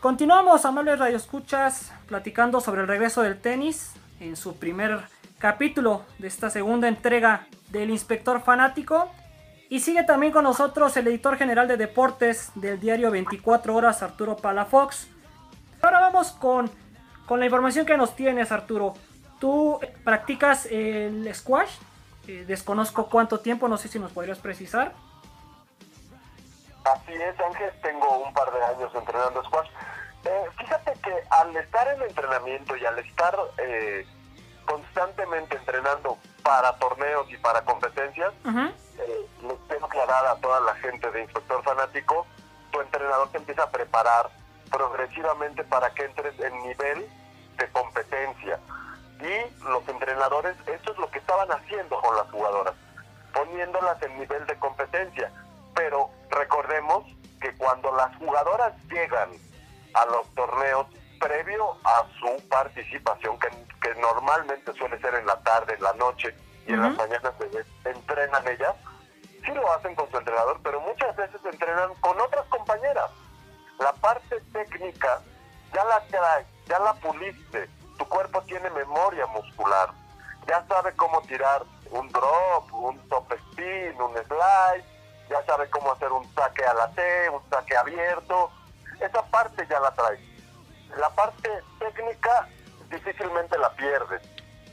Continuamos, amables radioescuchas, platicando sobre el regreso del tenis en su primer capítulo de esta segunda entrega del Inspector Fanático. Y sigue también con nosotros el editor general de deportes del diario 24 Horas, Arturo Palafox. Ahora vamos con, con la información que nos tienes, Arturo. ¿Tú practicas el squash? Eh, desconozco cuánto tiempo, no sé si nos podrías precisar. Así es, Ángel, tengo un par de años entrenando squash. Eh, fíjate que al estar en entrenamiento y al estar eh, constantemente entrenando para torneos y para competencias, eh, les tengo que dar a toda la gente de Inspector Fanático, tu entrenador te empieza a preparar progresivamente para que entres en nivel de competencia. Y los entrenadores, eso es lo que estaban haciendo con las jugadoras, poniéndolas en nivel de competencia. Pero recordemos que cuando las jugadoras llegan a los torneos, previo a su participación, que, que normalmente suele ser en la tarde, en la noche y en las mañanas se entrenan ellas, sí lo hacen con su entrenador, pero muchas veces entrenan con otras compañeras. La parte técnica ya la traes, ya la puliste, tu cuerpo tiene memoria muscular, ya sabe cómo tirar un drop, un top spin, un slide, sabe cómo hacer un saque a la T, un saque abierto, esa parte ya la traes la parte técnica difícilmente la pierdes.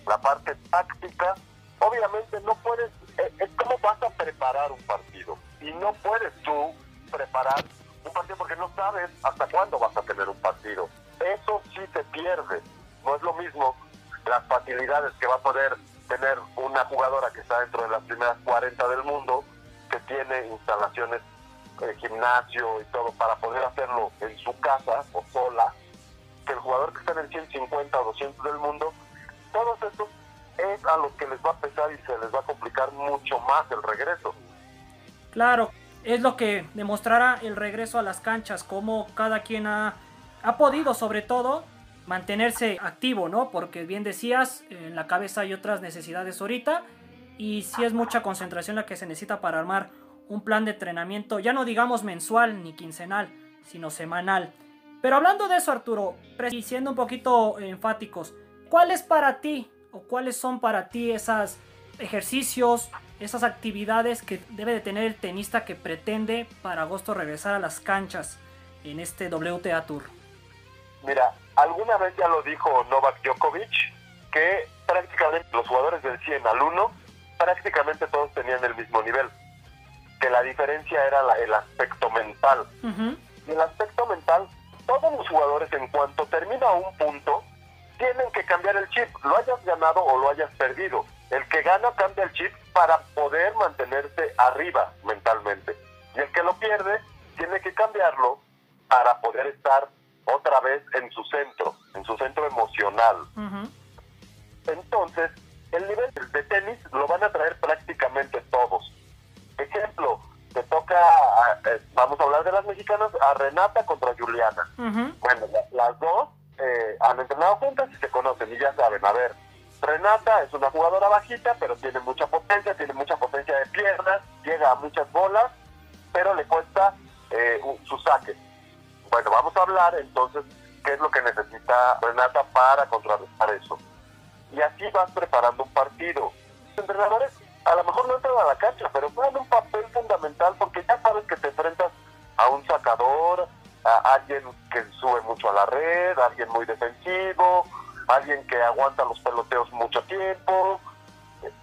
La parte táctica, obviamente no puedes, eh, es como vas a preparar un partido. Y no puedes tú preparar un partido porque no sabes hasta cuándo vas a tener un partido. Eso sí se pierde. No es lo mismo las facilidades que va a poder tener una jugadora que está dentro de las primeras 40 del mundo, tiene instalaciones, eh, gimnasio y todo para poder hacerlo en su casa o sola, que el jugador que está en el 150 o 200 del mundo, todos estos es a los que les va a pesar y se les va a complicar mucho más el regreso. Claro, es lo que demostrará el regreso a las canchas, cómo cada quien ha, ha podido sobre todo mantenerse activo, ¿no? Porque bien decías, en la cabeza hay otras necesidades ahorita y si es mucha concentración la que se necesita para armar un plan de entrenamiento, ya no digamos mensual ni quincenal, sino semanal. Pero hablando de eso, Arturo, y siendo un poquito enfáticos, ¿cuál es para ti o cuáles son para ti esos ejercicios, esas actividades que debe de tener el tenista que pretende para agosto regresar a las canchas en este WTA Tour? Mira, alguna vez ya lo dijo Novak Djokovic, que prácticamente los jugadores del 100 al 1, prácticamente todos tenían el mismo nivel, que la diferencia era el aspecto mental. Y el aspecto mental todos los jugadores en cuanto termina un punto tienen que cambiar el chip, lo hayas ganado o lo hayas perdido. El que gana cambia el chip para poder mantenerse arriba mentalmente. Y el que lo pierde tiene que cambiarlo para poder estar otra vez en su centro, en su centro emocional. Entonces, el nivel de tenis lo van a traer prácticamente todos. Ejemplo, te toca, eh, vamos a hablar de las mexicanas, a Renata contra Juliana. Bueno, las dos eh, han entrenado juntas y se conocen y ya saben, a ver, Renata es una jugadora bajita, pero tiene mucha potencia, tiene mucha potencia de piernas, llega a muchas bolas, pero le cuesta eh, su saque. Bueno, vamos a hablar entonces qué es lo que necesita Renata para contrarrestar eso. Y así vas preparando un partido. Los entrenadores a lo mejor no entran a la cancha, pero juegan un papel fundamental porque ya sabes que te enfrentas a un sacador, a alguien que sube mucho a la red, a alguien muy defensivo, alguien que aguanta los peloteos mucho tiempo.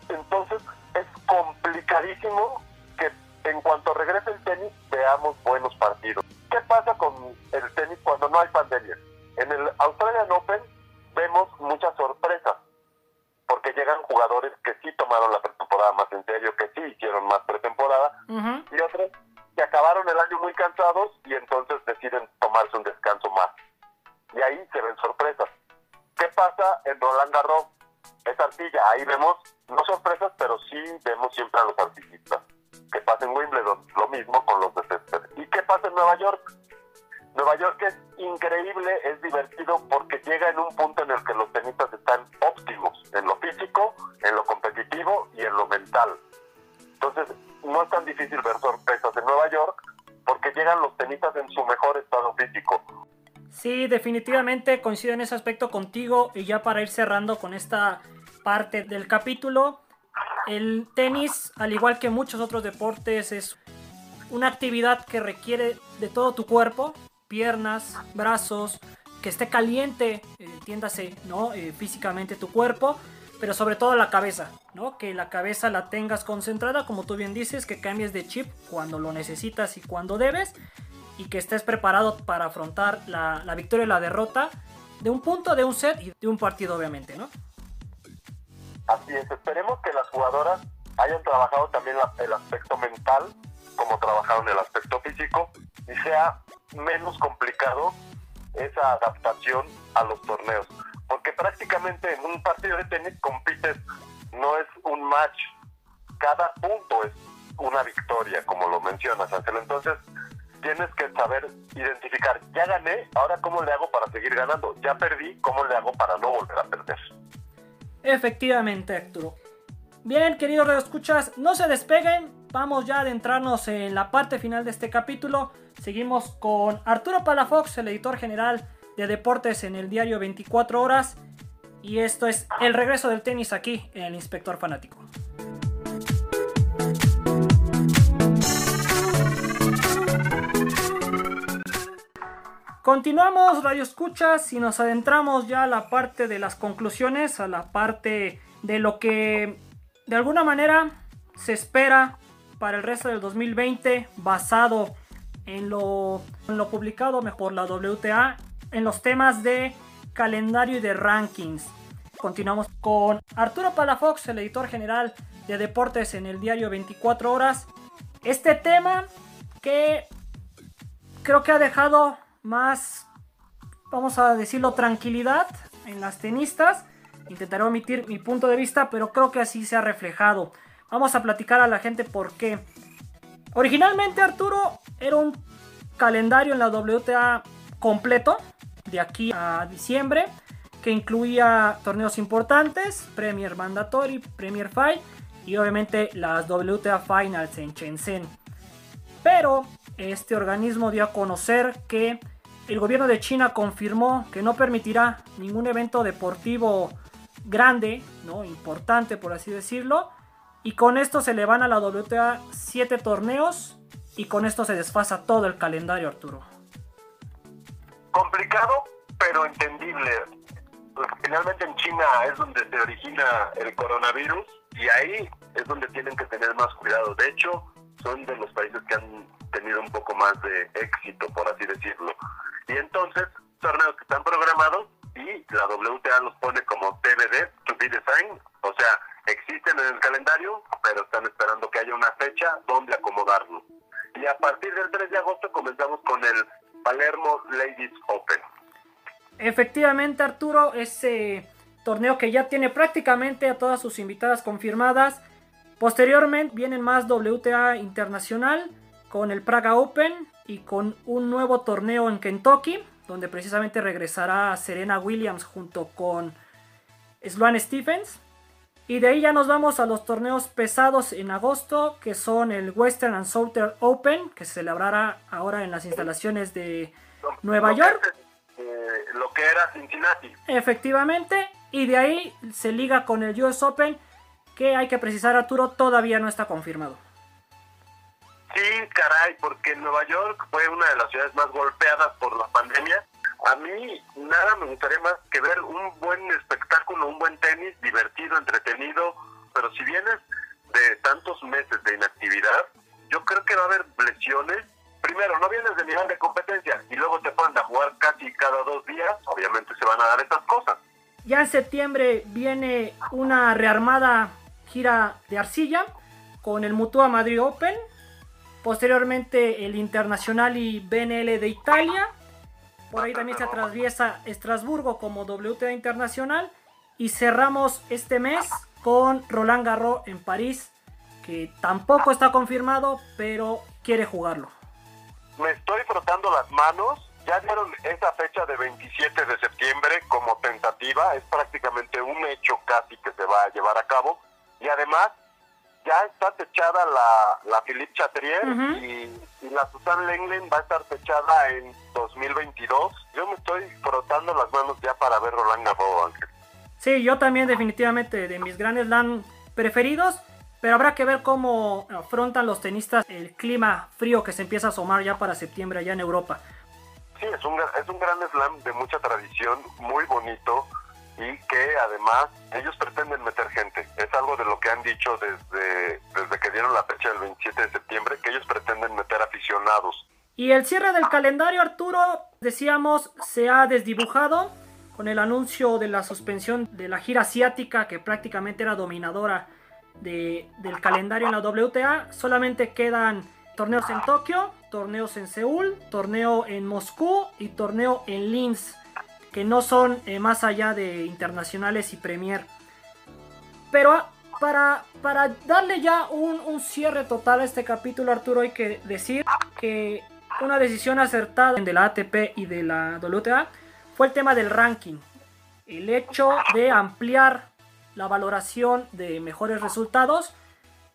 Entonces es complicadísimo que en cuanto regrese el tenis veamos buenos partidos. ¿Qué pasa con el tenis cuando no hay pandemia? En el Australian Open vemos muchas sorpresas llegan jugadores que sí tomaron la pretemporada más en serio, que sí hicieron más pretemporada, y otros que acabaron el año muy cansados y entonces deciden tomarse un descanso más. Y ahí se ven sorpresas. ¿Qué pasa en Roland Garros? Es artilla, ahí vemos, no sorpresas, pero sí vemos siempre a los artistas. ¿Qué pasa en Wimbledon? Lo mismo con los de césped. ¿Y qué pasa en Nueva York? Nueva York es increíble, es divertido porque llega en un punto en el que los tenistas Entonces, no es tan difícil ver sorpresas en Nueva York porque llegan los tenistas en su mejor estado físico. Sí, definitivamente coincido en ese aspecto contigo y ya para ir cerrando con esta parte del capítulo, el tenis, al igual que muchos otros deportes, es una actividad que requiere de todo tu cuerpo, piernas, brazos, que esté caliente, eh, entiéndase, ¿no? Eh, físicamente tu cuerpo, pero sobre todo la cabeza, ¿no? Que la cabeza la tengas concentrada, como tú bien dices, que cambies de chip cuando lo necesitas y cuando debes, y que estés preparado para afrontar la, la victoria y la derrota de un punto, de un set y de un partido, obviamente, ¿no? Así es, esperemos que las jugadoras hayan trabajado también el aspecto mental, como trabajaron el aspecto físico, y sea menos complicado esa adaptación a los torneos. Prácticamente en un partido de tenis compites, no es un match, cada punto es una victoria, como lo mencionas, Ángel. Entonces, tienes que saber identificar, ya gané, ahora cómo le hago para seguir ganando, ya perdí, cómo le hago para no volver a perder. Efectivamente, Arturo. Bien, queridos escuchas, no se despeguen, vamos ya a adentrarnos en la parte final de este capítulo. Seguimos con Arturo Palafox, el editor general de deportes en el diario 24 horas. Y esto es el regreso del tenis aquí en el Inspector Fanático. Continuamos, Radio Escuchas, y nos adentramos ya a la parte de las conclusiones, a la parte de lo que de alguna manera se espera para el resto del 2020, basado en lo, en lo publicado por la WTA, en los temas de calendario y de rankings. Continuamos con Arturo Palafox, el editor general de deportes en el diario 24 horas. Este tema que creo que ha dejado más, vamos a decirlo, tranquilidad en las tenistas. Intentaré omitir mi punto de vista, pero creo que así se ha reflejado. Vamos a platicar a la gente por qué. Originalmente Arturo era un calendario en la WTA completo, de aquí a diciembre, que incluía torneos importantes, Premier Mandatory, Premier Fight y obviamente las WTA Finals en Shenzhen. Pero este organismo dio a conocer que el gobierno de China confirmó que no permitirá ningún evento deportivo grande, ¿no? importante por así decirlo. Y con esto se le van a la WTA 7 torneos y con esto se desfasa todo el calendario, Arturo. Complicado, pero entendible. Finalmente en China es donde se origina el coronavirus y ahí es donde tienen que tener más cuidado. De hecho, son de los países que han tenido un poco más de éxito, por así decirlo. Y entonces, torneos que están programados y la WTA los pone como TBD, to be design, o sea, existen en el calendario, pero están esperando que haya una fecha donde acomodarlo. Y a partir del 3 de agosto comenzamos con el Palermo Ladies Open. Efectivamente, Arturo, ese torneo que ya tiene prácticamente a todas sus invitadas confirmadas. Posteriormente vienen más WTA Internacional con el Praga Open y con un nuevo torneo en Kentucky, donde precisamente regresará Serena Williams junto con Sloane Stephens. Y de ahí ya nos vamos a los torneos pesados en agosto, que son el Western and Southern Open, que se celebrará ahora en las instalaciones de Nueva York. Eh, lo que era Cincinnati. Efectivamente, y de ahí se liga con el US Open, que hay que precisar, Arturo, todavía no está confirmado. Sí, caray, porque Nueva York fue una de las ciudades más golpeadas por la pandemia. A mí nada me gustaría más que ver un buen espectáculo, un buen tenis, divertido, entretenido, pero si vienes de tantos meses de inactividad, yo creo que va a haber lesiones. Primero, no vienes de nivel de competencia y luego te ponen a jugar casi cada dos días, obviamente se van a dar estas cosas. Ya en septiembre viene una rearmada gira de arcilla con el Mutua Madrid Open, Posteriormente el Internacional y BNL de Italia. Por ahí también se atraviesa Estrasburgo como WTA Internacional. Y cerramos este mes con Roland Garros en París, que tampoco está confirmado, pero quiere jugarlo. Me estoy frotando las manos. Ya dieron esa fecha de 27 de septiembre como tentativa. Es prácticamente un hecho casi que se va a llevar a cabo. Y además ya está techada la, la Philippe Chatrier y, la Susan Lenglen va a estar techada en 2022. Yo me estoy frotando las manos ya para ver Roland Garros, Ángel. Sí, yo también definitivamente de mis grandes Slam preferidos, pero habrá que ver cómo afrontan los tenistas el clima frío que se empieza a asomar ya para septiembre allá en Europa. Sí, es un, es un gran slam de mucha tradición, muy bonito y que además ellos pretenden meter gente. Es algo de lo que han dicho desde, desde que dieron la fecha del 27 de septiembre, que ellos pretenden meter aficionados. Y el cierre del calendario, Arturo, decíamos, se ha desdibujado con el anuncio de la suspensión de la gira asiática que prácticamente era dominadora de, del calendario en la WTA. Solamente quedan torneos en Tokio, torneos en Seúl, torneo en Moscú y torneo en Linz que no son eh, más allá de internacionales y Premier. Pero ah, para, para darle ya un, cierre total a este capítulo, Arturo, hay que decir que una decisión acertada de la ATP y de la WTA fue el tema del ranking. El hecho de ampliar la valoración de mejores resultados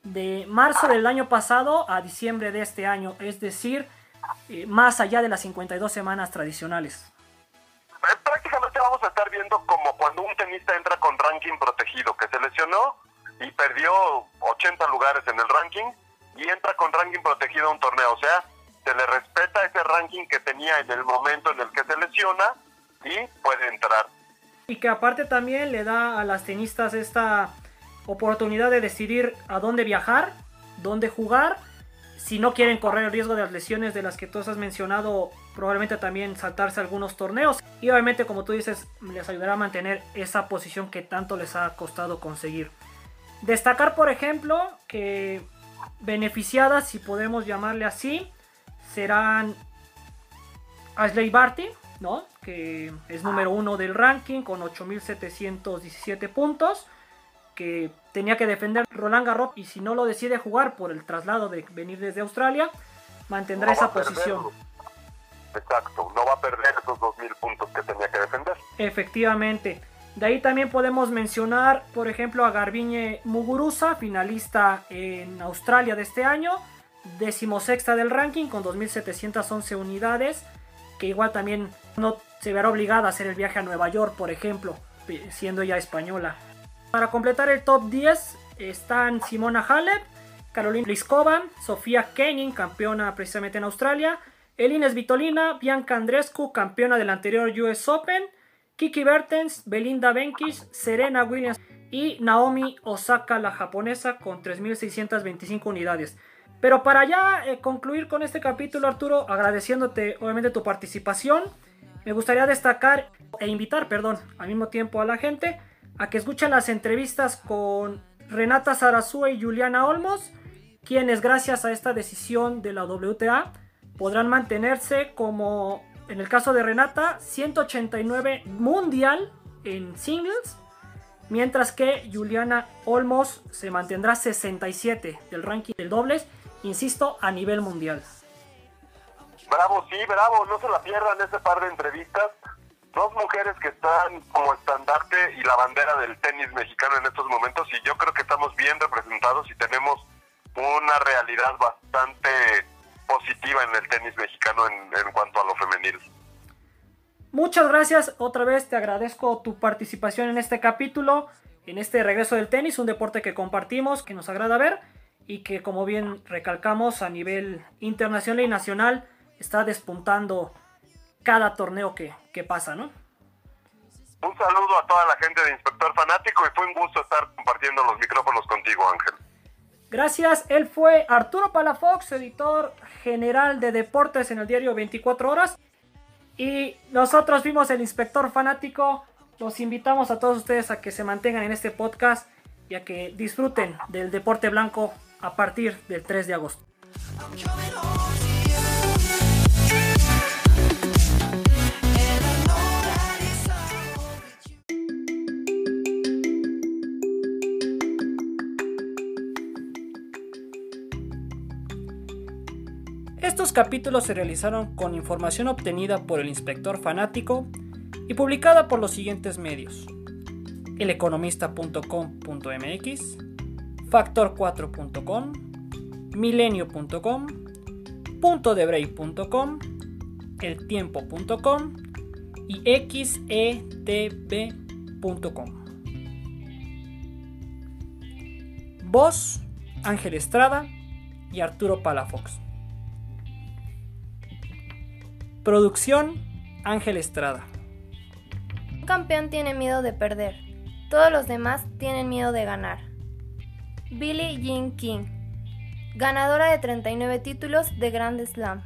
de marzo del año pasado a diciembre de este año, es decir, eh, más allá de las 52 semanas tradicionales. Prácticamente vamos a estar viendo como cuando un tenista entra con ranking protegido, que se lesionó y perdió 80 lugares en el ranking y entra con ranking protegido a un torneo. O sea, se le respeta ese ranking que tenía en el momento en el que se lesiona y puede entrar. Y que aparte también le da a las tenistas esta oportunidad de decidir a dónde viajar, dónde jugar si no quieren correr el riesgo de las lesiones de las que tú has mencionado, probablemente también saltarse algunos torneos. Y obviamente, como tú dices, les ayudará a mantener esa posición que tanto les ha costado conseguir. Destacar, por ejemplo, que beneficiadas, si podemos llamarle así, serán Ashley Barty, ¿no? que es número uno del ranking con 8.717 puntos que tenía que defender Roland Garros y si no lo decide jugar por el traslado de venir desde Australia, mantendrá esa posición. Exacto, no va a perder esos 2.000 puntos que tenía que defender. Efectivamente. De ahí también podemos mencionar, por ejemplo, a Garbiñe Muguruza, finalista en Australia de este año, decimosexta del ranking con 2.711 unidades, que igual también no se verá obligada a hacer el viaje a Nueva York, por ejemplo, siendo ya española. Para completar el top 10 están Simona Halep, Carolina Pliskova, Sofía Kenin, campeona precisamente en Australia, Elines Vitolina, Bianca Andrescu, campeona del anterior US Open, Kiki Bertens, Belinda Benkis, Serena Williams y Naomi Osaka, la japonesa, con 3.625 unidades. Pero para ya eh, concluir con este capítulo, Arturo, agradeciéndote obviamente tu participación, me gustaría destacar e invitar, perdón, al mismo tiempo a la gente a que escuchen las entrevistas con Renata Zarazúa y Juliana Olmos, quienes gracias a esta decisión de la WTA podrán mantenerse como, en el caso de Renata, 189 mundial en singles, mientras que Juliana Olmos se mantendrá 67 del ranking del dobles, insisto, a nivel mundial. Bravo, sí, bravo, no se la pierdan ese par de entrevistas dos mujeres que están como estandarte y la bandera del tenis mexicano en estos momentos y yo creo que estamos bien representados y tenemos una realidad bastante positiva en el tenis mexicano en, cuanto a lo femenil. Muchas gracias, otra vez te agradezco tu participación en este capítulo, en este regreso del tenis, un deporte que compartimos, que nos agrada ver y que como bien recalcamos a nivel internacional y nacional está despuntando cada torneo que, pasa, ¿no? Un saludo a toda la gente de Inspector Fanático y fue un gusto estar compartiendo los micrófonos contigo, Ángel. Gracias, él fue Arturo Palafox, editor general de deportes en el diario 24 horas. Y nosotros vimos el Inspector Fanático. Los invitamos a todos ustedes a que se mantengan en este podcast y a que disfruten del deporte blanco a partir del 3 de agosto. Estos capítulos se realizaron con información obtenida por el inspector fanático y publicada por los siguientes medios: eleconomista.com.mx, factor4.com, milenio.com, puntodebreak.com, eltiempo.com y xetv.com. Voz, Ángel Estrada y Arturo Palafox. Producción, Ángel Estrada. Un campeón tiene miedo de perder. Todos los demás tienen miedo de ganar. Billie Jean King, ganadora de 39 títulos de Grand Slam.